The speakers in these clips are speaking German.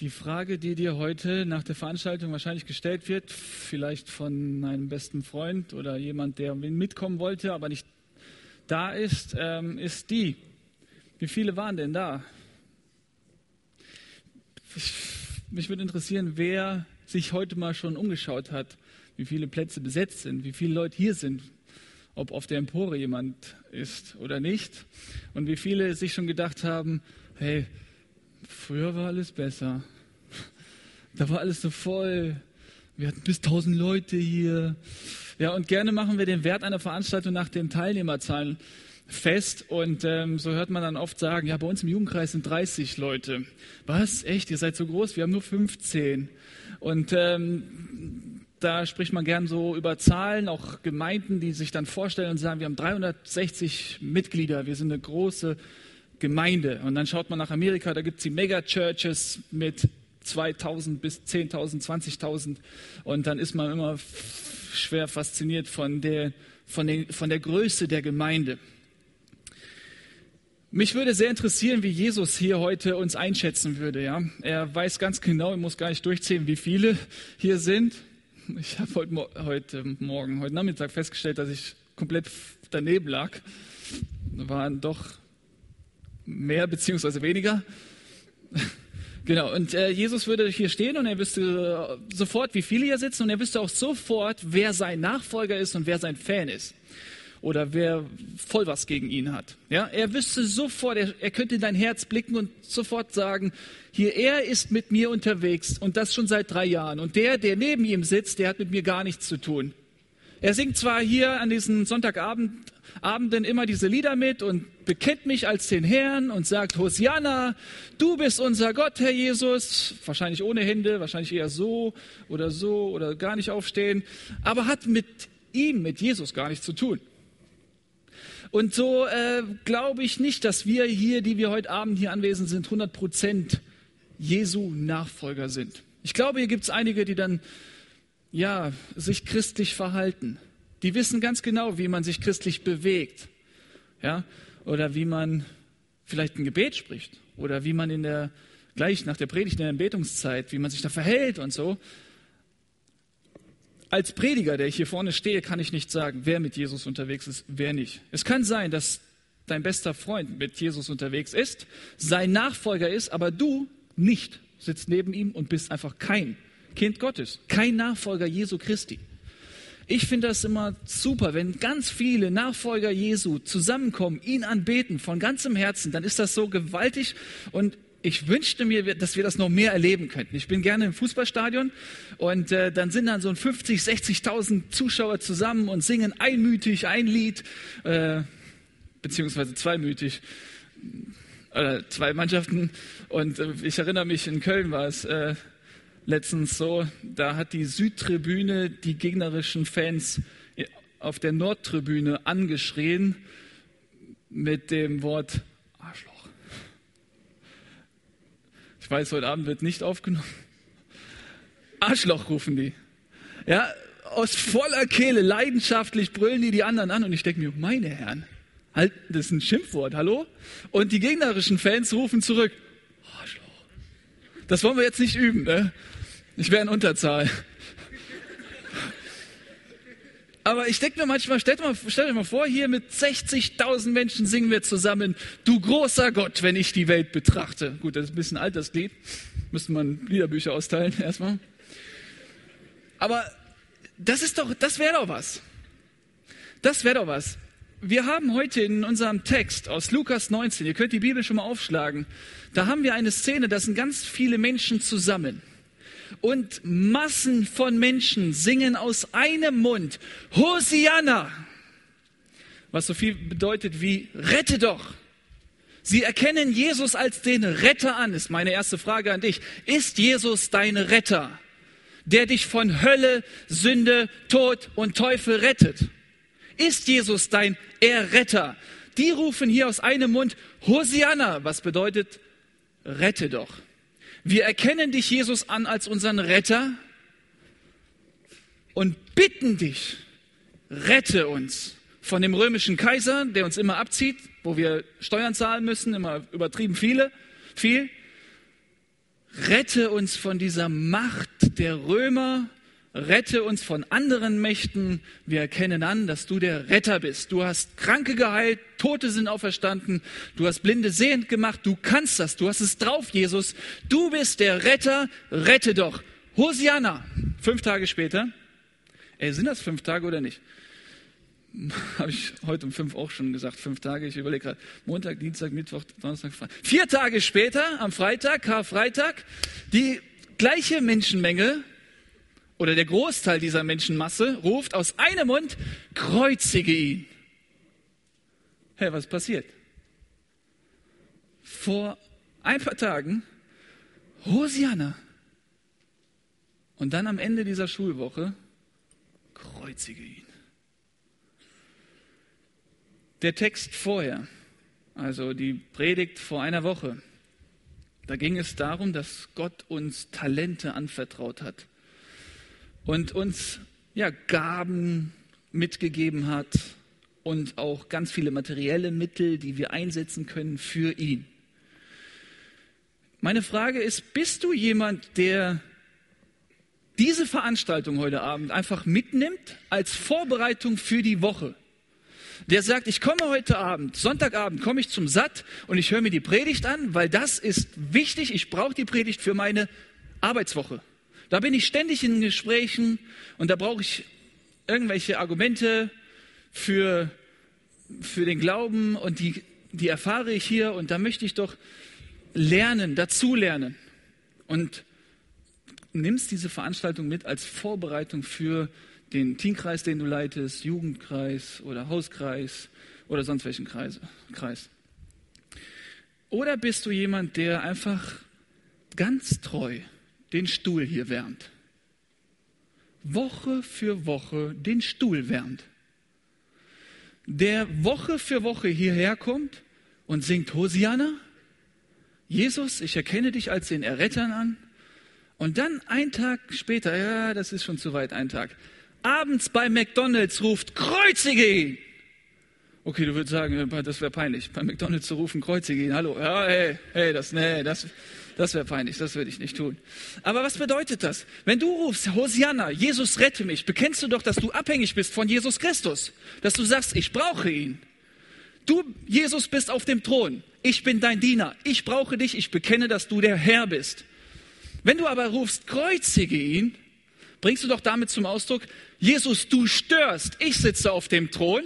Die Frage, die dir heute nach der Veranstaltung wahrscheinlich gestellt wird, vielleicht von einem besten Freund oder jemand, der mitkommen wollte, aber nicht da ist, ähm, ist die. Wie viele waren denn da? Ich, mich würde interessieren, wer sich heute mal schon umgeschaut hat, wie viele Plätze besetzt sind, wie viele Leute hier sind, ob auf der Empore jemand ist oder nicht und wie viele sich schon gedacht haben, hey, früher war alles besser. Da war alles so voll. Wir hatten bis 1000 Leute hier. Ja, und gerne machen wir den Wert einer Veranstaltung nach den Teilnehmerzahlen fest. Und ähm, so hört man dann oft sagen, ja, bei uns im Jugendkreis sind 30 Leute. Was? Echt? Ihr seid so groß? Wir haben nur 15. Und ähm, da spricht man gern so über Zahlen, auch Gemeinden, die sich dann vorstellen und sagen, wir haben 360 Mitglieder, wir sind eine große Gemeinde. Und dann schaut man nach Amerika, da gibt es die Mega-Churches mit 2000 bis 10.000, 20.000. Und dann ist man immer schwer fasziniert von der, von, den, von der Größe der Gemeinde. Mich würde sehr interessieren, wie Jesus hier heute uns einschätzen würde. Ja? Er weiß ganz genau, ich muss gar nicht durchzählen, wie viele hier sind. Ich habe heute, heute Morgen, heute Nachmittag festgestellt, dass ich komplett daneben lag. Waren doch mehr beziehungsweise weniger. Genau, und äh, Jesus würde hier stehen und er wüsste sofort, wie viele hier sitzen und er wüsste auch sofort, wer sein Nachfolger ist und wer sein Fan ist. Oder wer voll was gegen ihn hat. Ja, er wüsste sofort, er, er könnte in dein Herz blicken und sofort sagen, hier, er ist mit mir unterwegs und das schon seit drei Jahren. Und der, der neben ihm sitzt, der hat mit mir gar nichts zu tun. Er singt zwar hier an diesen Sonntagabend Abenden immer diese Lieder mit und bekennt mich als den Herrn und sagt, Hosianna, du bist unser Gott, Herr Jesus. Wahrscheinlich ohne Hände, wahrscheinlich eher so oder so oder gar nicht aufstehen, aber hat mit ihm, mit Jesus gar nichts zu tun. Und so äh, glaube ich nicht, dass wir hier, die wir heute Abend hier anwesend sind, 100 Prozent Jesu Nachfolger sind. Ich glaube, hier gibt es einige, die dann ja sich christlich verhalten die wissen ganz genau, wie man sich christlich bewegt. Ja? Oder wie man vielleicht ein Gebet spricht. Oder wie man in der, gleich nach der Predigt in der Betungszeit, wie man sich da verhält und so. Als Prediger, der ich hier vorne stehe, kann ich nicht sagen, wer mit Jesus unterwegs ist, wer nicht. Es kann sein, dass dein bester Freund mit Jesus unterwegs ist, sein Nachfolger ist, aber du nicht sitzt neben ihm und bist einfach kein Kind Gottes, kein Nachfolger Jesu Christi. Ich finde das immer super, wenn ganz viele Nachfolger Jesu zusammenkommen, ihn anbeten von ganzem Herzen, dann ist das so gewaltig und ich wünschte mir, dass wir das noch mehr erleben könnten. Ich bin gerne im Fußballstadion und äh, dann sind dann so ein 50, 60.000 Zuschauer zusammen und singen einmütig ein Lied, äh, beziehungsweise zweimütig, äh, zwei Mannschaften. Und äh, ich erinnere mich, in Köln war es, äh, letztens so, da hat die Südtribüne die gegnerischen Fans auf der Nordtribüne angeschrien mit dem Wort Arschloch. Ich weiß, heute Abend wird nicht aufgenommen. Arschloch rufen die. Ja, aus voller Kehle, leidenschaftlich brüllen die die anderen an und ich denke mir, meine Herren, halt, das ist ein Schimpfwort, hallo? Und die gegnerischen Fans rufen zurück, Arschloch. Das wollen wir jetzt nicht üben, ne? Ich wäre in Unterzahl. Aber ich denke mir manchmal, stellt, mal, stellt euch mal vor, hier mit 60.000 Menschen singen wir zusammen, du großer Gott, wenn ich die Welt betrachte. Gut, das ist ein bisschen alt, das Lied. Müsste man Liederbücher austeilen erstmal. Aber das ist doch, das wäre doch was. Das wäre doch was. Wir haben heute in unserem Text aus Lukas 19, ihr könnt die Bibel schon mal aufschlagen, da haben wir eine Szene, da sind ganz viele Menschen zusammen und Massen von Menschen singen aus einem Mund Hosianna, was so viel bedeutet wie rette doch. Sie erkennen Jesus als den Retter an, ist meine erste Frage an dich. Ist Jesus dein Retter, der dich von Hölle, Sünde, Tod und Teufel rettet? Ist Jesus dein Erretter? Die rufen hier aus einem Mund Hosianna, was bedeutet rette doch. Wir erkennen dich, Jesus, an als unseren Retter und bitten dich, rette uns von dem römischen Kaiser, der uns immer abzieht, wo wir Steuern zahlen müssen, immer übertrieben viele, viel. rette uns von dieser Macht der Römer, rette uns von anderen Mächten. Wir erkennen an, dass du der Retter bist. Du hast Kranke geheilt, Tote sind auferstanden, du hast Blinde sehend gemacht, du kannst das, du hast es drauf, Jesus. Du bist der Retter, rette doch. Hosianna. Fünf Tage später, ey, sind das fünf Tage oder nicht? Habe ich heute um fünf auch schon gesagt, fünf Tage. Ich überlege gerade, Montag, Dienstag, Mittwoch, Donnerstag, Freitag. Vier Tage später, am Freitag, Karfreitag, die gleiche Menschenmenge oder der Großteil dieser Menschenmasse ruft aus einem Mund, kreuzige ihn. Hey, was passiert? Vor ein paar Tagen, Hosianna. Und dann am Ende dieser Schulwoche, kreuzige ihn. Der Text vorher, also die Predigt vor einer Woche, da ging es darum, dass Gott uns Talente anvertraut hat und uns ja, Gaben mitgegeben hat und auch ganz viele materielle Mittel, die wir einsetzen können für ihn. Meine Frage ist, bist du jemand, der diese Veranstaltung heute Abend einfach mitnimmt als Vorbereitung für die Woche? der sagt, ich komme heute Abend, Sonntagabend komme ich zum Satt und ich höre mir die Predigt an, weil das ist wichtig. Ich brauche die Predigt für meine Arbeitswoche. Da bin ich ständig in Gesprächen und da brauche ich irgendwelche Argumente für, für den Glauben und die, die erfahre ich hier und da möchte ich doch lernen, dazulernen. Und nimmst diese Veranstaltung mit als Vorbereitung für den Teamkreis, den du leitest, Jugendkreis oder Hauskreis oder sonst welchen Kreise, Kreis. Oder bist du jemand, der einfach ganz treu den Stuhl hier wärmt? Woche für Woche den Stuhl wärmt. Der Woche für Woche hierher kommt und singt Hosianna. Jesus, ich erkenne dich als den Errettern an. Und dann ein Tag später, ja, das ist schon zu weit, ein Tag, abends bei McDonalds ruft, kreuzige ihn. Okay, du würdest sagen, äh, das wäre peinlich, bei McDonalds zu rufen, kreuzige ihn. Hallo, ja, hey, hey, das, nee, das, das wäre peinlich, das würde ich nicht tun. Aber was bedeutet das? Wenn du rufst, Hosianna, Jesus rette mich, bekennst du doch, dass du abhängig bist von Jesus Christus. Dass du sagst, ich brauche ihn. Du, Jesus, bist auf dem Thron. Ich bin dein Diener. Ich brauche dich. Ich bekenne, dass du der Herr bist. Wenn du aber rufst, kreuzige ihn, bringst du doch damit zum Ausdruck, Jesus, du störst. Ich sitze auf dem Thron.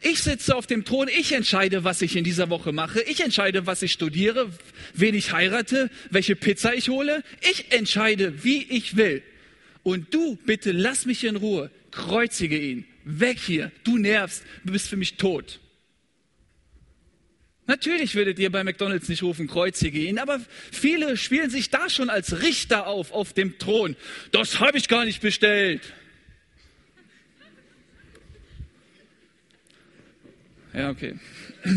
Ich sitze auf dem Thron. Ich entscheide, was ich in dieser Woche mache. Ich entscheide, was ich studiere, wen ich heirate, welche Pizza ich hole. Ich entscheide, wie ich will. Und du, bitte, lass mich in Ruhe. Kreuzige ihn. Weg hier. Du nervst. Du bist für mich tot. Natürlich würdet ihr bei McDonald's nicht rufen, kreuzige ihn, aber viele spielen sich da schon als Richter auf, auf dem Thron. Das habe ich gar nicht bestellt. Ja, okay.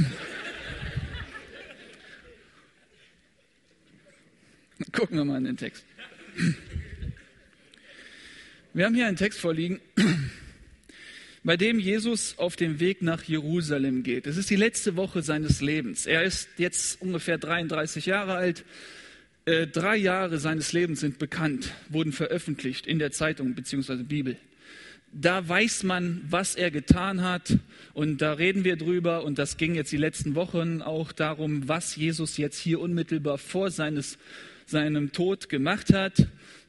Gucken wir mal in den Text. Wir haben hier einen Text vorliegen, bei dem Jesus auf dem Weg nach Jerusalem geht. Es ist die letzte Woche seines Lebens. Er ist jetzt ungefähr 33 Jahre alt. Äh, drei Jahre seines Lebens sind bekannt, wurden veröffentlicht in der Zeitung bzw. Bibel. Da weiß man, was er getan hat und da reden wir drüber und das ging jetzt die letzten Wochen auch darum, was Jesus jetzt hier unmittelbar vor seines, seinem Tod gemacht hat.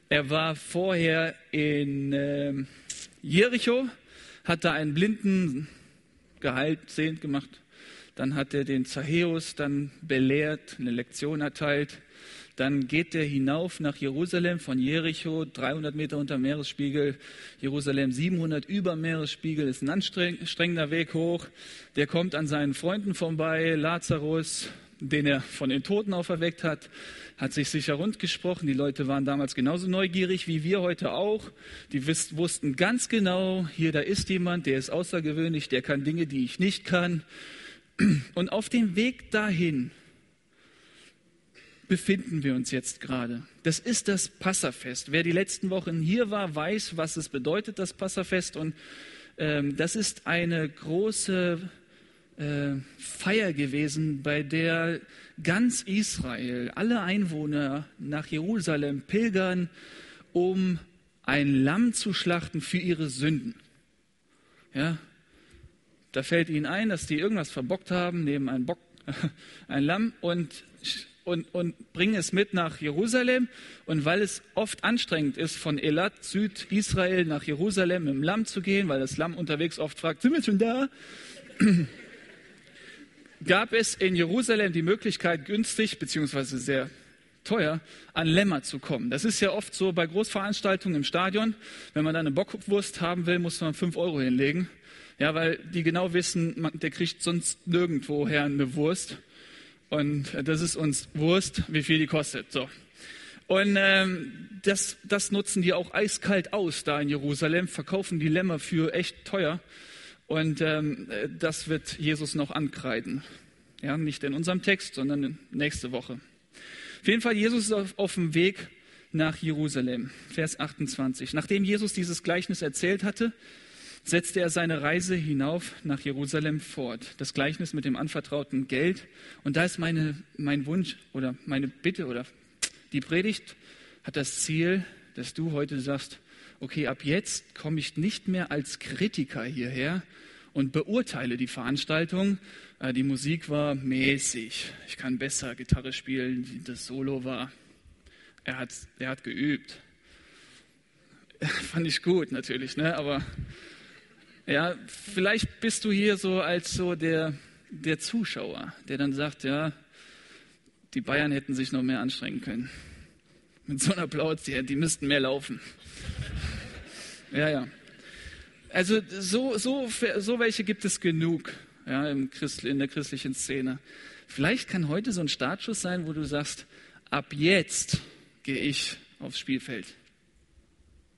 Er war vorher in äh, Jericho, hat da einen Blinden geheilt, sehend gemacht. Dann hat er den Zachäus dann belehrt, eine Lektion erteilt. Dann geht er hinauf nach Jerusalem von Jericho, 300 Meter unter Meeresspiegel, Jerusalem 700 über Meeresspiegel, ist ein anstrengender Weg hoch. Der kommt an seinen Freunden vorbei, Lazarus, den er von den Toten auferweckt hat, hat sich sicher rund gesprochen. Die Leute waren damals genauso neugierig wie wir heute auch. Die wussten ganz genau, hier, da ist jemand, der ist außergewöhnlich, der kann Dinge, die ich nicht kann. Und auf dem Weg dahin befinden wir uns jetzt gerade. Das ist das Passafest. Wer die letzten Wochen hier war, weiß, was es bedeutet, das Passafest. Und ähm, das ist eine große äh, Feier gewesen, bei der ganz Israel, alle Einwohner nach Jerusalem pilgern, um ein Lamm zu schlachten für ihre Sünden. Ja, da fällt ihnen ein, dass die irgendwas verbockt haben, nehmen ein Bock, ein Lamm und, und, und bringen es mit nach Jerusalem. Und weil es oft anstrengend ist, von Elat, Südisrael, nach Jerusalem im Lamm zu gehen, weil das Lamm unterwegs oft fragt, sind wir schon da? gab es in Jerusalem die Möglichkeit, günstig beziehungsweise sehr teuer an Lämmer zu kommen. Das ist ja oft so bei Großveranstaltungen im Stadion. Wenn man da eine Bockwurst haben will, muss man fünf Euro hinlegen. Ja, weil die genau wissen, man, der kriegt sonst nirgendwoher eine Wurst. Und das ist uns Wurst, wie viel die kostet. So. Und ähm, das, das nutzen die auch eiskalt aus da in Jerusalem, verkaufen die Lämmer für echt teuer. Und ähm, das wird Jesus noch ankreiden. Ja, nicht in unserem Text, sondern nächste Woche. Auf jeden Fall, Jesus ist auf, auf dem Weg nach Jerusalem. Vers 28. Nachdem Jesus dieses Gleichnis erzählt hatte, setzte er seine Reise hinauf nach Jerusalem fort. Das Gleichnis mit dem anvertrauten Geld. Und da ist meine, mein Wunsch oder meine Bitte oder die Predigt hat das Ziel, dass du heute sagst, okay, ab jetzt komme ich nicht mehr als Kritiker hierher und beurteile die Veranstaltung. Äh, die Musik war mäßig. Ich kann besser Gitarre spielen. Das Solo war, er hat, er hat geübt. Fand ich gut natürlich, ne? aber ja, vielleicht bist du hier so als so der, der Zuschauer, der dann sagt, ja, die Bayern hätten sich noch mehr anstrengen können. Mit so einer Applaus, die, die müssten mehr laufen. Ja, ja. Also so, so, so welche gibt es genug ja, im Christ, in der christlichen Szene. Vielleicht kann heute so ein Startschuss sein, wo du sagst, ab jetzt gehe ich aufs Spielfeld.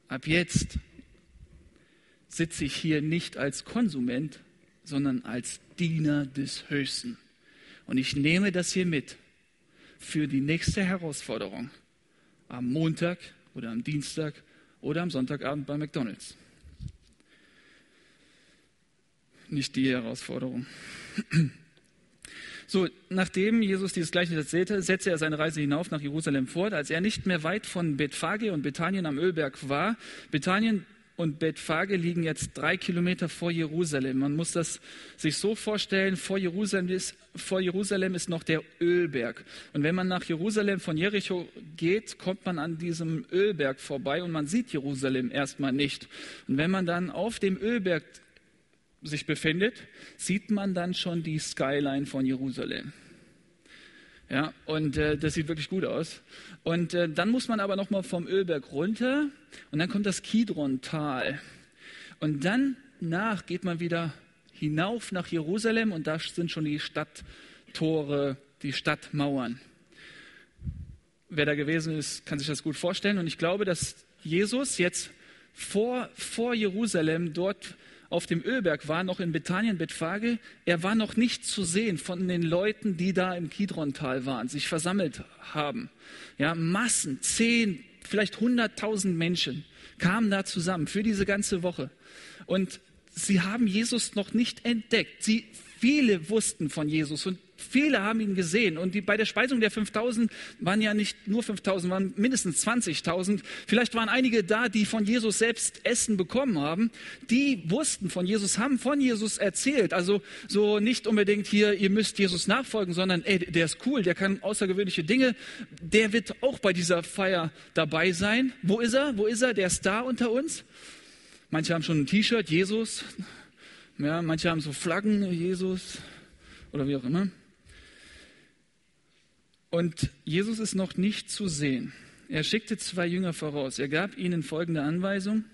Ab jetzt sitze ich hier nicht als Konsument, sondern als Diener des Höchsten. Und ich nehme das hier mit für die nächste Herausforderung am Montag oder am Dienstag oder am Sonntagabend bei McDonald's. Nicht die Herausforderung. So, nachdem Jesus dieses Gleichnis erzählte, setzte er seine Reise hinauf nach Jerusalem fort. Als er nicht mehr weit von Bethphage und Bethanien am Ölberg war, Bethanien und Bethphage liegen jetzt drei Kilometer vor Jerusalem. Man muss das sich so vorstellen, vor Jerusalem, ist, vor Jerusalem ist noch der Ölberg. Und wenn man nach Jerusalem von Jericho geht, kommt man an diesem Ölberg vorbei und man sieht Jerusalem erstmal nicht. Und wenn man dann auf dem Ölberg sich befindet, sieht man dann schon die Skyline von Jerusalem. Ja, und äh, das sieht wirklich gut aus. Und äh, dann muss man aber nochmal vom Ölberg runter und dann kommt das Kidron-Tal. Und dann nach geht man wieder hinauf nach Jerusalem und da sind schon die Stadttore, die Stadtmauern. Wer da gewesen ist, kann sich das gut vorstellen. Und ich glaube, dass Jesus jetzt vor, vor Jerusalem dort auf dem Ölberg war, noch in Bethanien, Bethphage, er war noch nicht zu sehen von den Leuten, die da im Kidrontal waren, sich versammelt haben. Ja, Massen, zehn, vielleicht hunderttausend Menschen kamen da zusammen für diese ganze Woche. Und sie haben Jesus noch nicht entdeckt. Sie, viele wussten von Jesus und Viele haben ihn gesehen. Und die, bei der Speisung der 5000 waren ja nicht nur 5000, waren mindestens 20.000. Vielleicht waren einige da, die von Jesus selbst Essen bekommen haben. Die wussten von Jesus, haben von Jesus erzählt. Also so nicht unbedingt hier, ihr müsst Jesus nachfolgen, sondern ey, der ist cool, der kann außergewöhnliche Dinge. Der wird auch bei dieser Feier dabei sein. Wo ist er? Wo ist er? Der ist da unter uns. Manche haben schon ein T-Shirt, Jesus. Ja, manche haben so Flaggen, Jesus oder wie auch immer. Und Jesus ist noch nicht zu sehen. Er schickte zwei Jünger voraus. Er gab ihnen folgende Anweisung.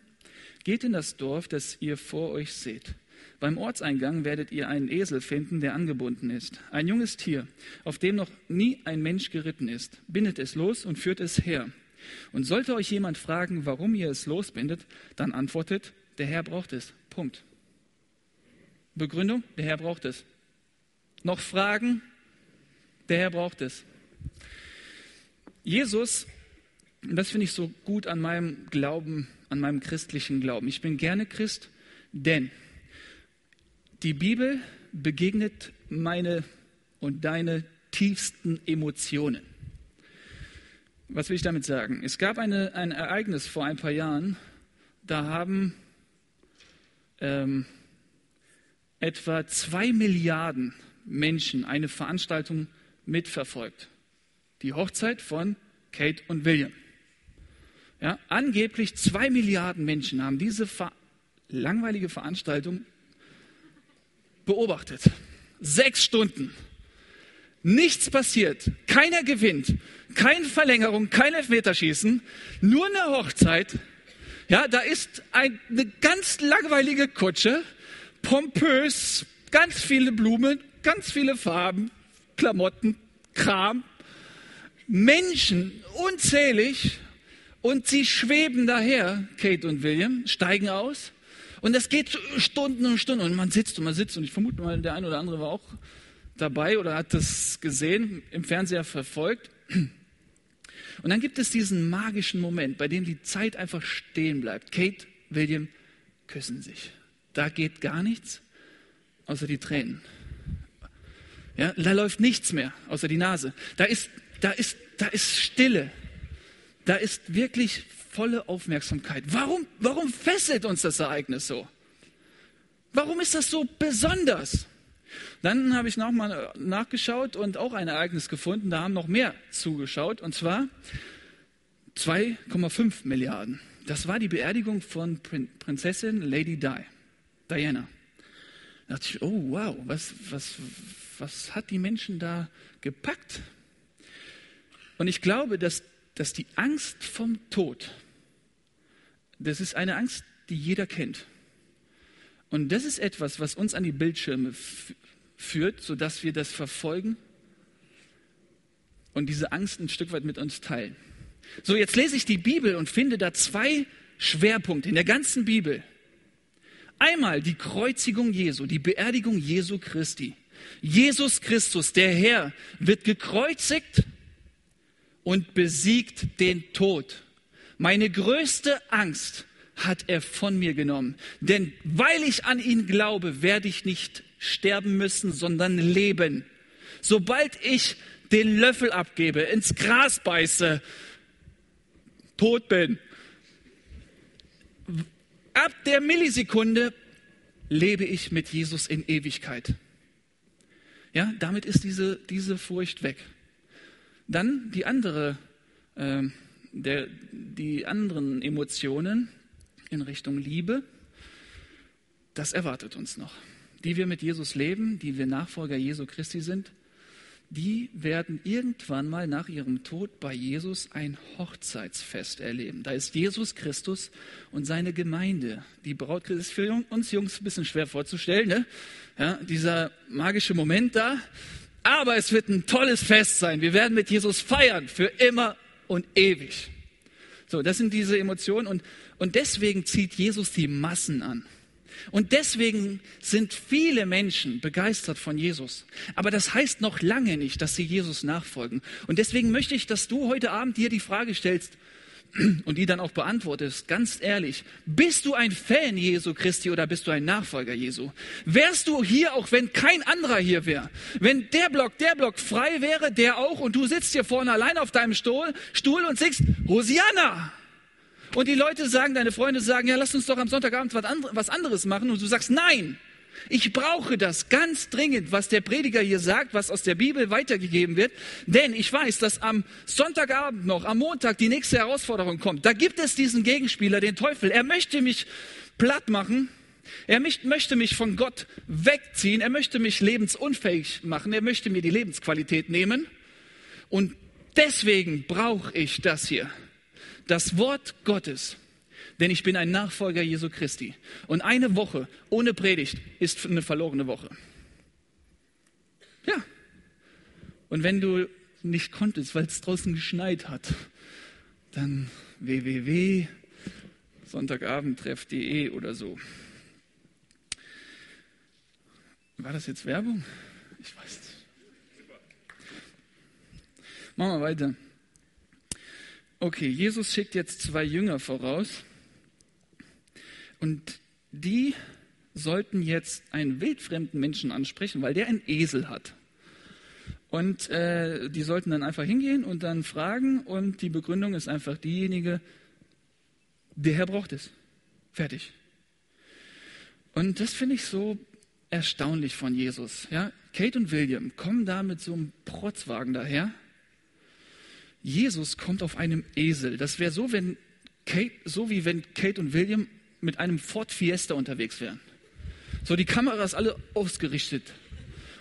Geht in das Dorf, das ihr vor euch seht. Beim Ortseingang werdet ihr einen Esel finden, der angebunden ist. Ein junges Tier, auf dem noch nie ein Mensch geritten ist. Bindet es los und führt es her. Und sollte euch jemand fragen, warum ihr es losbindet, dann antwortet, der Herr braucht es. Punkt. Begründung, der Herr braucht es. Noch Fragen? Der Herr braucht es. Jesus, das finde ich so gut an meinem Glauben, an meinem christlichen Glauben. Ich bin gerne Christ, denn die Bibel begegnet meine und deine tiefsten Emotionen. Was will ich damit sagen? Es gab eine, ein Ereignis vor ein paar Jahren, da haben ähm, etwa zwei Milliarden Menschen eine Veranstaltung mitverfolgt. Die Hochzeit von Kate und William. Ja, angeblich zwei Milliarden Menschen haben diese ver langweilige Veranstaltung beobachtet. Sechs Stunden. Nichts passiert. Keiner gewinnt. Keine Verlängerung, kein Elfmeterschießen. Nur eine Hochzeit. Ja, da ist ein, eine ganz langweilige Kutsche. Pompös. Ganz viele Blumen, ganz viele Farben, Klamotten, Kram. Menschen, unzählig. Und sie schweben daher, Kate und William, steigen aus und das geht Stunden und Stunden und man sitzt und man sitzt und ich vermute mal, der eine oder andere war auch dabei oder hat das gesehen, im Fernseher verfolgt. Und dann gibt es diesen magischen Moment, bei dem die Zeit einfach stehen bleibt. Kate, William küssen sich. Da geht gar nichts, außer die Tränen. Ja, da läuft nichts mehr, außer die Nase. Da ist, da ist, da ist Stille. Da ist wirklich volle Aufmerksamkeit. Warum, warum fesselt uns das Ereignis so? Warum ist das so besonders? Dann habe ich nochmal nachgeschaut und auch ein Ereignis gefunden. Da haben noch mehr zugeschaut und zwar 2,5 Milliarden. Das war die Beerdigung von Prinzessin Lady Di, Diana. Da dachte ich, oh wow, was, was, was hat die Menschen da gepackt? Und ich glaube, dass dass die Angst vom Tod, das ist eine Angst, die jeder kennt. Und das ist etwas, was uns an die Bildschirme führt, sodass wir das verfolgen und diese Angst ein Stück weit mit uns teilen. So, jetzt lese ich die Bibel und finde da zwei Schwerpunkte in der ganzen Bibel. Einmal die Kreuzigung Jesu, die Beerdigung Jesu Christi. Jesus Christus, der Herr, wird gekreuzigt und besiegt den Tod. Meine größte Angst hat er von mir genommen. Denn weil ich an ihn glaube, werde ich nicht sterben müssen, sondern leben. Sobald ich den Löffel abgebe, ins Gras beiße, tot bin, ab der Millisekunde lebe ich mit Jesus in Ewigkeit. Ja, damit ist diese, diese Furcht weg. Dann die andere, äh, der, die anderen Emotionen in Richtung Liebe, das erwartet uns noch. Die wir mit Jesus leben, die wir Nachfolger Jesu Christi sind, die werden irgendwann mal nach ihrem Tod bei Jesus ein Hochzeitsfest erleben. Da ist Jesus Christus und seine Gemeinde. Die Braut ist für uns Jungs ein bisschen schwer vorzustellen. Ne? Ja, dieser magische Moment da, aber es wird ein tolles Fest sein. Wir werden mit Jesus feiern für immer und ewig. So, das sind diese Emotionen und, und deswegen zieht Jesus die Massen an. Und deswegen sind viele Menschen begeistert von Jesus. Aber das heißt noch lange nicht, dass sie Jesus nachfolgen. Und deswegen möchte ich, dass du heute Abend dir die Frage stellst, und die dann auch beantwortest, ganz ehrlich, bist du ein Fan Jesu Christi oder bist du ein Nachfolger Jesu? Wärst du hier, auch wenn kein anderer hier wäre? Wenn der Block, der Block frei wäre, der auch, und du sitzt hier vorne allein auf deinem Stuhl, Stuhl und singst Hosianna. Und die Leute sagen, deine Freunde sagen, ja, lass uns doch am Sonntagabend was anderes machen. Und du sagst, nein, ich brauche das ganz dringend, was der Prediger hier sagt, was aus der Bibel weitergegeben wird. Denn ich weiß, dass am Sonntagabend noch, am Montag die nächste Herausforderung kommt. Da gibt es diesen Gegenspieler, den Teufel. Er möchte mich platt machen. Er möchte mich von Gott wegziehen. Er möchte mich lebensunfähig machen. Er möchte mir die Lebensqualität nehmen. Und deswegen brauche ich das hier. Das Wort Gottes denn ich bin ein Nachfolger Jesu Christi. Und eine Woche ohne Predigt ist eine verlorene Woche. Ja. Und wenn du nicht konntest, weil es draußen geschneit hat, dann www.sonntagabendtreff.de oder so. War das jetzt Werbung? Ich weiß nicht. Machen wir weiter. Okay, Jesus schickt jetzt zwei Jünger voraus. Und die sollten jetzt einen wildfremden Menschen ansprechen, weil der einen Esel hat. Und äh, die sollten dann einfach hingehen und dann fragen und die Begründung ist einfach diejenige, der Herr braucht es. Fertig. Und das finde ich so erstaunlich von Jesus. Ja? Kate und William kommen da mit so einem Protzwagen daher. Jesus kommt auf einem Esel. Das wäre so, wenn Kate, so wie wenn Kate und William mit einem Ford Fiesta unterwegs wären. So die Kameras alle ausgerichtet.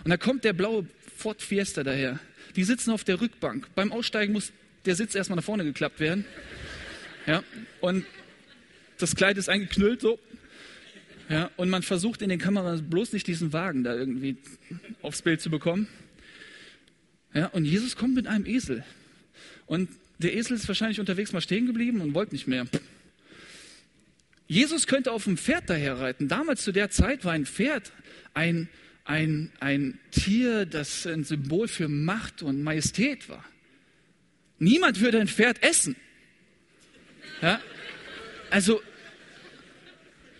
Und da kommt der blaue Ford Fiesta daher. Die sitzen auf der Rückbank. Beim Aussteigen muss der Sitz erstmal nach vorne geklappt werden. Ja, und das Kleid ist eingeknüllt so. Ja, und man versucht in den Kameras bloß nicht diesen Wagen da irgendwie aufs Bild zu bekommen. Ja, und Jesus kommt mit einem Esel. Und der Esel ist wahrscheinlich unterwegs mal stehen geblieben und wollte nicht mehr. Jesus könnte auf dem Pferd daherreiten. Damals zu der Zeit war ein Pferd ein, ein, ein Tier, das ein Symbol für Macht und Majestät war. Niemand würde ein Pferd essen. Ja? Also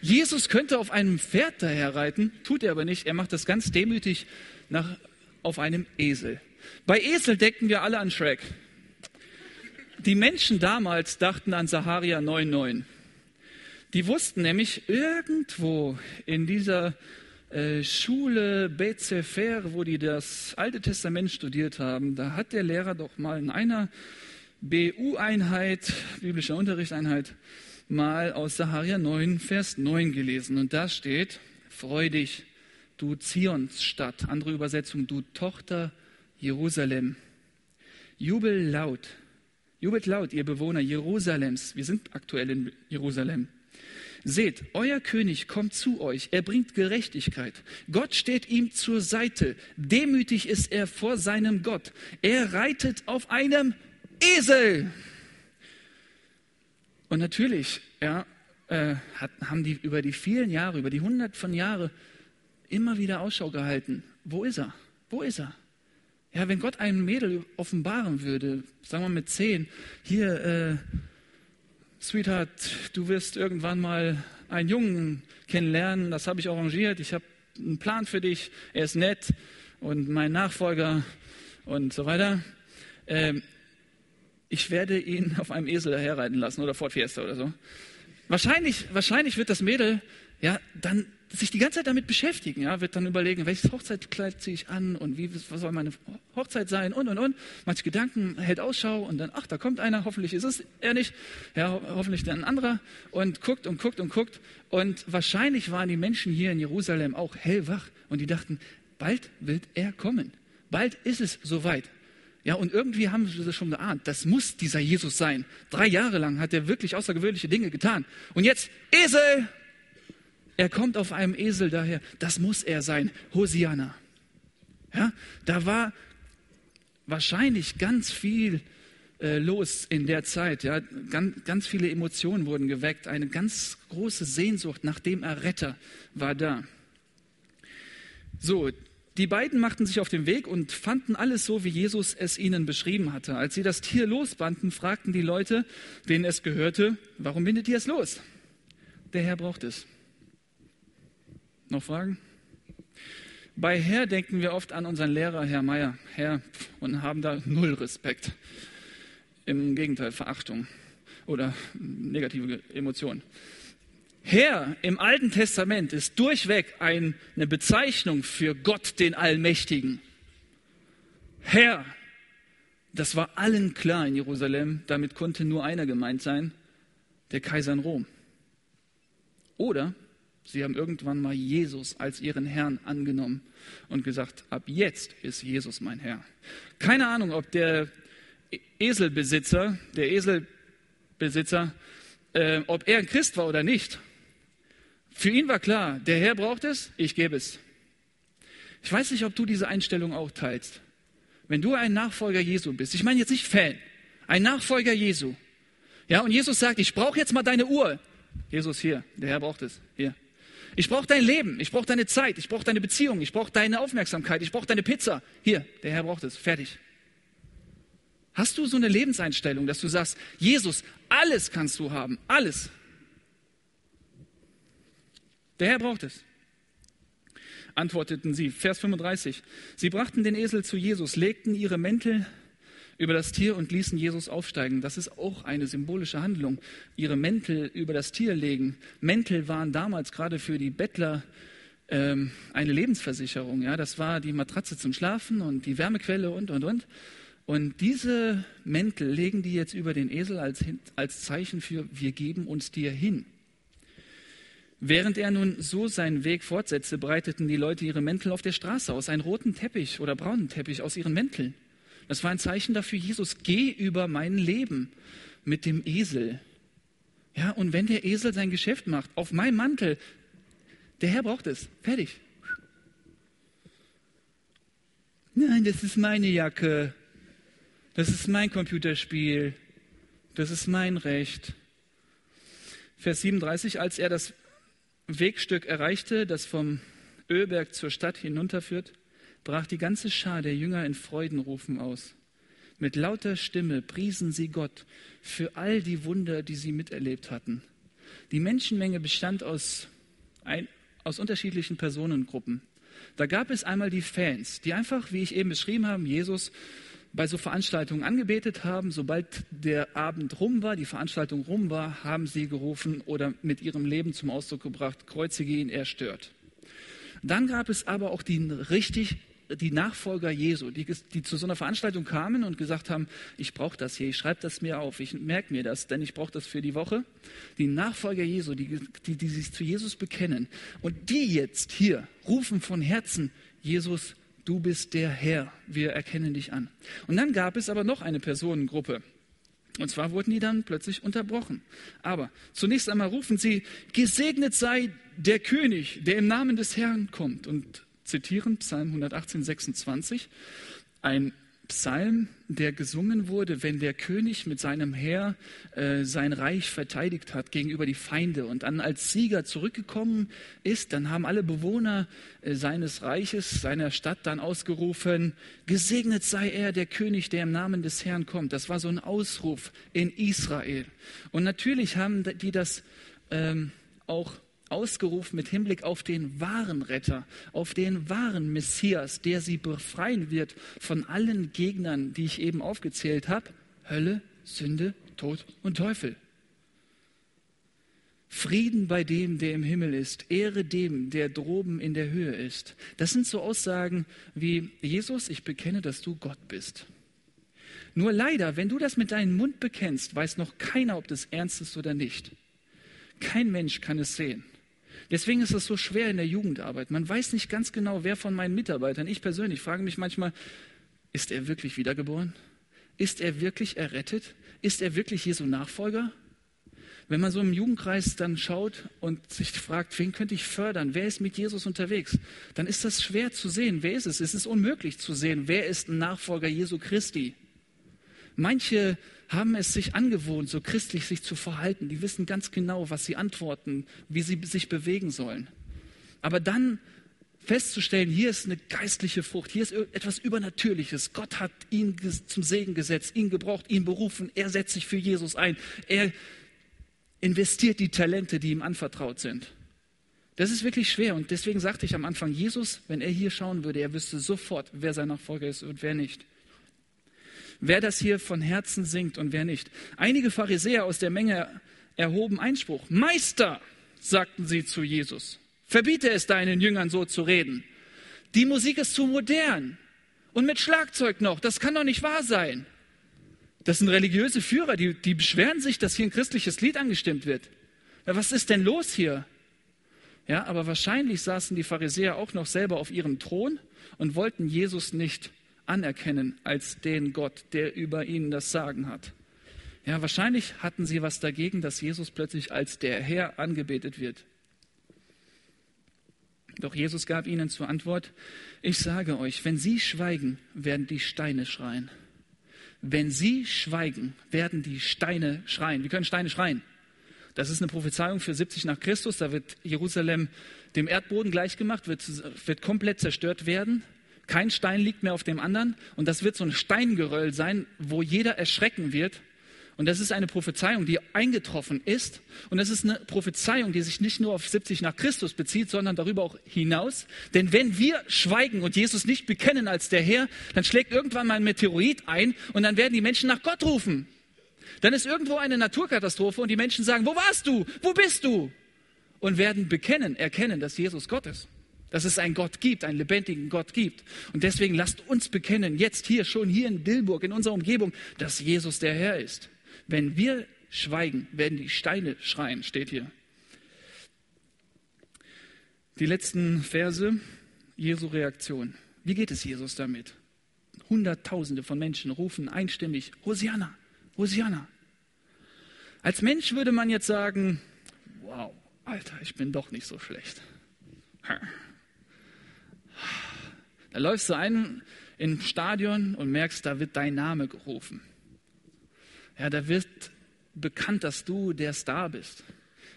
Jesus könnte auf einem Pferd daherreiten, tut er aber nicht. Er macht das ganz demütig nach, auf einem Esel. Bei Esel denken wir alle an Shrek. Die Menschen damals dachten an Saharia 9,9. Die wussten nämlich irgendwo in dieser äh, Schule Beit Sefer, wo die das Alte Testament studiert haben, da hat der Lehrer doch mal in einer BU-Einheit, biblischer Unterrichtseinheit, mal aus Saharia 9, Vers 9 gelesen. Und da steht, freu dich, du Zionsstadt, andere Übersetzung, du Tochter Jerusalem. Jubel laut, jubelt laut, ihr Bewohner Jerusalems. Wir sind aktuell in Jerusalem. Seht, euer König kommt zu euch, er bringt Gerechtigkeit. Gott steht ihm zur Seite. Demütig ist er vor seinem Gott. Er reitet auf einem Esel. Und natürlich ja, äh, hat, haben die über die vielen Jahre, über die hundert von Jahren immer wieder Ausschau gehalten. Wo ist er? Wo ist er? Ja, wenn Gott einem Mädel offenbaren würde, sagen wir mit zehn, hier, äh, Sweetheart, du wirst irgendwann mal einen Jungen kennenlernen, das habe ich arrangiert, ich habe einen Plan für dich, er ist nett und mein Nachfolger und so weiter. Ähm, ich werde ihn auf einem Esel daherreiten lassen oder Ford Fiesta oder so. Wahrscheinlich, wahrscheinlich wird das Mädel ja dann sich die ganze Zeit damit beschäftigen, ja, wird dann überlegen, welches Hochzeitskleid ziehe ich an und wie was soll meine Hochzeit sein und und und. Manche Gedanken hält Ausschau und dann, ach, da kommt einer, hoffentlich ist es er nicht, ja, hoffentlich dann ein anderer und guckt und guckt und guckt. Und wahrscheinlich waren die Menschen hier in Jerusalem auch hellwach und die dachten, bald wird er kommen. Bald ist es soweit. Ja, und irgendwie haben sie das schon geahnt. Das muss dieser Jesus sein. Drei Jahre lang hat er wirklich außergewöhnliche Dinge getan. Und jetzt, Esel! Er kommt auf einem Esel daher. Das muss er sein. Hosianna. Ja, da war wahrscheinlich ganz viel äh, los in der Zeit. Ja, ganz, ganz viele Emotionen wurden geweckt. Eine ganz große Sehnsucht nach dem Erretter war da. So, die beiden machten sich auf den Weg und fanden alles so, wie Jesus es ihnen beschrieben hatte. Als sie das Tier losbanden, fragten die Leute, denen es gehörte, warum bindet ihr es los? Der Herr braucht es. Noch Fragen? Bei Herr denken wir oft an unseren Lehrer, Herr Meier, Herr, und haben da null Respekt. Im Gegenteil, Verachtung oder negative Emotionen. Herr im Alten Testament ist durchweg eine Bezeichnung für Gott, den Allmächtigen. Herr, das war allen klar in Jerusalem, damit konnte nur einer gemeint sein, der Kaiser in Rom. Oder sie haben irgendwann mal Jesus als ihren Herrn angenommen und gesagt, ab jetzt ist Jesus mein Herr. Keine Ahnung, ob der Eselbesitzer, der Eselbesitzer, äh, ob er ein Christ war oder nicht. Für ihn war klar, der Herr braucht es, ich gebe es. Ich weiß nicht, ob du diese Einstellung auch teilst. Wenn du ein Nachfolger Jesu bist, ich meine jetzt nicht Fan, ein Nachfolger Jesu. Ja, und Jesus sagt, ich brauche jetzt mal deine Uhr. Jesus hier, der Herr braucht es, hier. Ich brauche dein Leben, ich brauche deine Zeit, ich brauche deine Beziehung, ich brauche deine Aufmerksamkeit, ich brauche deine Pizza. Hier, der Herr braucht es, fertig. Hast du so eine Lebenseinstellung, dass du sagst, Jesus, alles kannst du haben, alles. Der Herr braucht es. antworteten sie. Vers 35. Sie brachten den Esel zu Jesus, legten ihre Mäntel über das Tier und ließen Jesus aufsteigen. Das ist auch eine symbolische Handlung. Ihre Mäntel über das Tier legen. Mäntel waren damals gerade für die Bettler ähm, eine Lebensversicherung. Ja, das war die Matratze zum Schlafen und die Wärmequelle und und und. Und diese Mäntel legen die jetzt über den Esel als, als Zeichen für wir geben uns dir hin. Während er nun so seinen Weg fortsetzte, breiteten die Leute ihre Mäntel auf der Straße aus, einen roten Teppich oder braunen Teppich aus ihren Mänteln. Das war ein Zeichen dafür, Jesus, geh über mein Leben mit dem Esel. Ja, und wenn der Esel sein Geschäft macht, auf meinem Mantel, der Herr braucht es. Fertig. Nein, das ist meine Jacke. Das ist mein Computerspiel. Das ist mein Recht. Vers 37, als er das Wegstück erreichte, das vom Ölberg zur Stadt hinunterführt, brach die ganze Schar der Jünger in Freudenrufen aus. Mit lauter Stimme priesen sie Gott für all die Wunder, die sie miterlebt hatten. Die Menschenmenge bestand aus, ein, aus unterschiedlichen Personengruppen. Da gab es einmal die Fans, die einfach, wie ich eben beschrieben habe, Jesus bei so Veranstaltungen angebetet haben. Sobald der Abend rum war, die Veranstaltung rum war, haben sie gerufen oder mit ihrem Leben zum Ausdruck gebracht, kreuzige ihn, er stört. Dann gab es aber auch die richtig die Nachfolger Jesu, die, die, zu so einer Veranstaltung kamen und gesagt haben, ich brauche das hier, ich schreibe das mir auf, ich merke mir das, denn ich brauche das für die Woche. Die Nachfolger Jesu, die, die, die sich zu Jesus bekennen und die jetzt hier rufen von Herzen, Jesus, du bist der Herr, wir erkennen dich an. Und dann gab es aber noch eine Personengruppe. Und zwar wurden die dann plötzlich unterbrochen. Aber zunächst einmal rufen sie, gesegnet sei der König, der im Namen des Herrn kommt. Und zitieren Psalm 118, 26, ein Psalm, der gesungen wurde, wenn der König mit seinem Heer äh, sein Reich verteidigt hat gegenüber die Feinde und dann als Sieger zurückgekommen ist, dann haben alle Bewohner äh, seines Reiches, seiner Stadt dann ausgerufen, gesegnet sei er, der König, der im Namen des Herrn kommt. Das war so ein Ausruf in Israel. Und natürlich haben die das ähm, auch ausgerufen mit Hinblick auf den wahren Retter, auf den wahren Messias, der sie befreien wird von allen Gegnern, die ich eben aufgezählt habe. Hölle, Sünde, Tod und Teufel. Frieden bei dem, der im Himmel ist, Ehre dem, der droben in der Höhe ist. Das sind so Aussagen wie, Jesus, ich bekenne, dass du Gott bist. Nur leider, wenn du das mit deinem Mund bekennst, weiß noch keiner, ob das ernst ist oder nicht. Kein Mensch kann es sehen. Deswegen ist es so schwer in der Jugendarbeit. Man weiß nicht ganz genau, wer von meinen Mitarbeitern, ich persönlich frage mich manchmal, ist er wirklich wiedergeboren? Ist er wirklich errettet? Ist er wirklich Jesu Nachfolger? Wenn man so im Jugendkreis dann schaut und sich fragt, wen könnte ich fördern? Wer ist mit Jesus unterwegs? Dann ist das schwer zu sehen. Wer ist es? Es ist unmöglich zu sehen, wer ist ein Nachfolger Jesu Christi. Manche haben es sich angewohnt, so christlich sich zu verhalten. Die wissen ganz genau, was sie antworten, wie sie sich bewegen sollen. Aber dann festzustellen, hier ist eine geistliche Frucht, hier ist etwas Übernatürliches. Gott hat ihn zum Segen gesetzt, ihn gebraucht, ihn berufen. Er setzt sich für Jesus ein. Er investiert die Talente, die ihm anvertraut sind. Das ist wirklich schwer und deswegen sagte ich am Anfang, Jesus, wenn er hier schauen würde, er wüsste sofort, wer sein Nachfolger ist und wer nicht wer das hier von Herzen singt und wer nicht. Einige Pharisäer aus der Menge erhoben Einspruch. Meister, sagten sie zu Jesus, verbiete es deinen Jüngern so zu reden. Die Musik ist zu modern und mit Schlagzeug noch. Das kann doch nicht wahr sein. Das sind religiöse Führer, die, die beschweren sich, dass hier ein christliches Lied angestimmt wird. Ja, was ist denn los hier? Ja, aber wahrscheinlich saßen die Pharisäer auch noch selber auf ihrem Thron und wollten Jesus nicht anerkennen als den Gott, der über ihnen das Sagen hat. Ja, wahrscheinlich hatten sie was dagegen, dass Jesus plötzlich als der Herr angebetet wird. Doch Jesus gab ihnen zur Antwort, ich sage euch, wenn sie schweigen, werden die Steine schreien. Wenn sie schweigen, werden die Steine schreien. Wie können Steine schreien? Das ist eine Prophezeiung für 70 nach Christus. Da wird Jerusalem dem Erdboden gleichgemacht, wird, wird komplett zerstört werden. Kein Stein liegt mehr auf dem anderen und das wird so ein Steingeröll sein, wo jeder erschrecken wird Und das ist eine Prophezeiung, die eingetroffen ist. Und das ist eine Prophezeiung, die sich nicht nur auf 70 nach Christus bezieht, sondern darüber auch hinaus. Denn wenn wir schweigen und Jesus nicht bekennen als der Herr, dann schlägt irgendwann mal ein Meteorit ein und dann werden die Menschen nach Gott rufen. Dann ist irgendwo eine Naturkatastrophe und die Menschen sagen, wo warst du? Wo bist du? Und werden bekennen, erkennen, dass Jesus Gott ist. Dass es einen Gott gibt, einen lebendigen Gott gibt. Und deswegen lasst uns bekennen, jetzt hier, schon hier in Dilburg, in unserer Umgebung, dass Jesus der Herr ist. Wenn wir schweigen, werden die Steine schreien, steht hier. Die letzten Verse, Jesu Reaktion. Wie geht es Jesus damit? Hunderttausende von Menschen rufen einstimmig, Hosianna, Hosianna. Als Mensch würde man jetzt sagen, wow, Alter, ich bin doch nicht so schlecht. Da läufst du ein im Stadion und merkst, da wird dein Name gerufen. Ja, da wird bekannt, dass du der Star bist.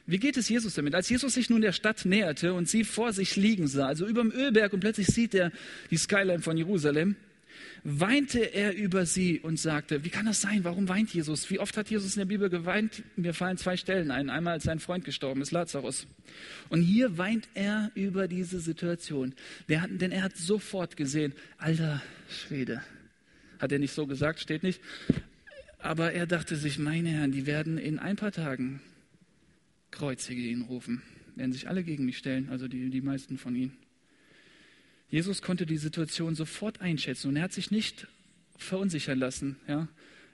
Wie geht es Jesus damit? Als Jesus sich nun der Stadt näherte und sie vor sich liegen sah, also über dem Ölberg und plötzlich sieht er die Skyline von Jerusalem, weinte er über sie und sagte, wie kann das sein? Warum weint Jesus? Wie oft hat Jesus in der Bibel geweint? Mir fallen zwei Stellen ein. Einmal, als sein Freund gestorben ist, Lazarus. Und hier weint er über diese Situation. Hat, denn er hat sofort gesehen, alter Schwede. Hat er nicht so gesagt, steht nicht. Aber er dachte sich, meine Herren, die werden in ein paar Tagen Kreuzige ihn rufen, werden sich alle gegen mich stellen, also die, die meisten von ihnen. Jesus konnte die Situation sofort einschätzen und er hat sich nicht verunsichern lassen. Ja?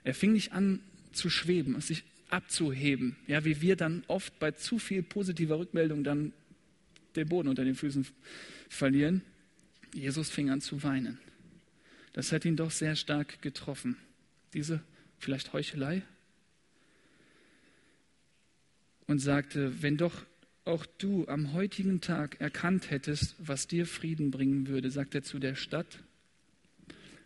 Er fing nicht an zu schweben, sich abzuheben, ja, wie wir dann oft bei zu viel positiver Rückmeldung dann den Boden unter den Füßen verlieren. Jesus fing an zu weinen. Das hat ihn doch sehr stark getroffen. Diese vielleicht Heuchelei? Und sagte, wenn doch auch du am heutigen Tag erkannt hättest, was dir Frieden bringen würde, sagt er zu der Stadt,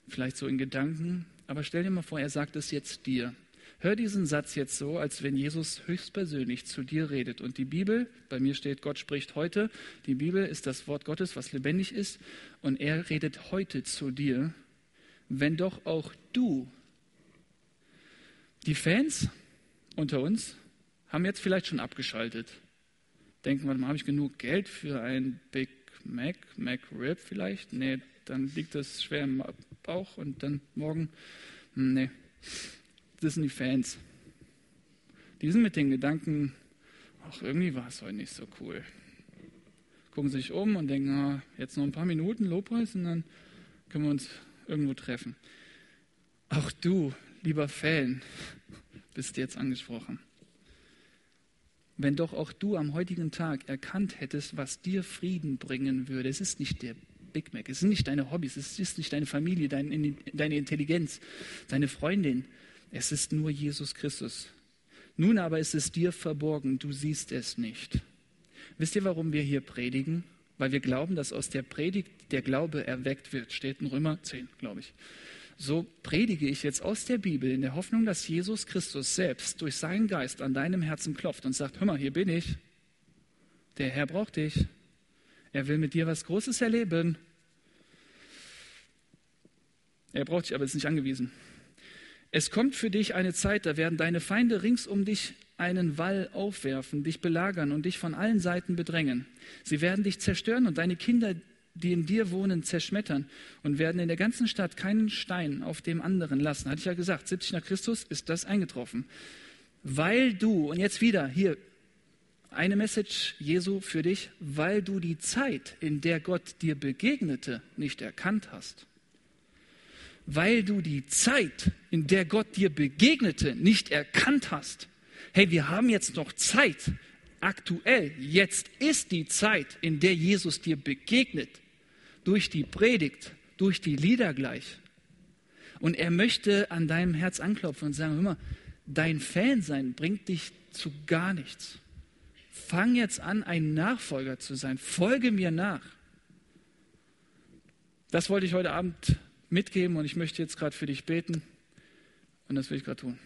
vielleicht so in Gedanken, aber stell dir mal vor, er sagt es jetzt dir. Hör diesen Satz jetzt so, als wenn Jesus höchstpersönlich zu dir redet. Und die Bibel, bei mir steht, Gott spricht heute, die Bibel ist das Wort Gottes, was lebendig ist, und er redet heute zu dir, wenn doch auch du die Fans unter uns haben jetzt vielleicht schon abgeschaltet. Denken, warte mal, habe ich genug Geld für ein Big Mac, McRib vielleicht? Nee, dann liegt das schwer im Bauch und dann morgen, hm, nee, das sind die Fans. Die sind mit den Gedanken, ach, irgendwie war es heute nicht so cool. Gucken sich um und denken, ah, jetzt noch ein paar Minuten Lobpreis und dann können wir uns irgendwo treffen. Auch du lieber Fan, bist jetzt angesprochen. Wenn doch auch du am heutigen Tag erkannt hättest, was dir Frieden bringen würde, es ist nicht der Big Mac, es sind nicht deine Hobbys, es ist nicht deine Familie, dein, deine Intelligenz, deine Freundin, es ist nur Jesus Christus. Nun aber ist es dir verborgen, du siehst es nicht. Wisst ihr, warum wir hier predigen? Weil wir glauben, dass aus der Predigt der Glaube erweckt wird. Steht in Römer 10, glaube ich so predige ich jetzt aus der Bibel in der Hoffnung, dass Jesus Christus selbst durch seinen Geist an deinem Herzen klopft und sagt, hör mal, hier bin ich. Der Herr braucht dich. Er will mit dir was Großes erleben. Er braucht dich aber ist nicht angewiesen. Es kommt für dich eine Zeit, da werden deine Feinde rings um dich einen Wall aufwerfen, dich belagern und dich von allen Seiten bedrängen. Sie werden dich zerstören und deine Kinder die in dir wohnen, zerschmettern und werden in der ganzen Stadt keinen Stein auf dem anderen lassen. Hatte ich ja gesagt, 70 nach Christus ist das eingetroffen. Weil du, und jetzt wieder hier eine Message Jesu für dich, weil du die Zeit, in der Gott dir begegnete, nicht erkannt hast. Weil du die Zeit, in der Gott dir begegnete, nicht erkannt hast. Hey, wir haben jetzt noch Zeit. Aktuell, jetzt ist die Zeit, in der Jesus dir begegnet durch die Predigt, durch die Lieder gleich. Und er möchte an deinem Herz anklopfen und sagen, hör mal, dein Fan sein bringt dich zu gar nichts. Fang jetzt an, ein Nachfolger zu sein. Folge mir nach. Das wollte ich heute Abend mitgeben und ich möchte jetzt gerade für dich beten. Und das will ich gerade tun.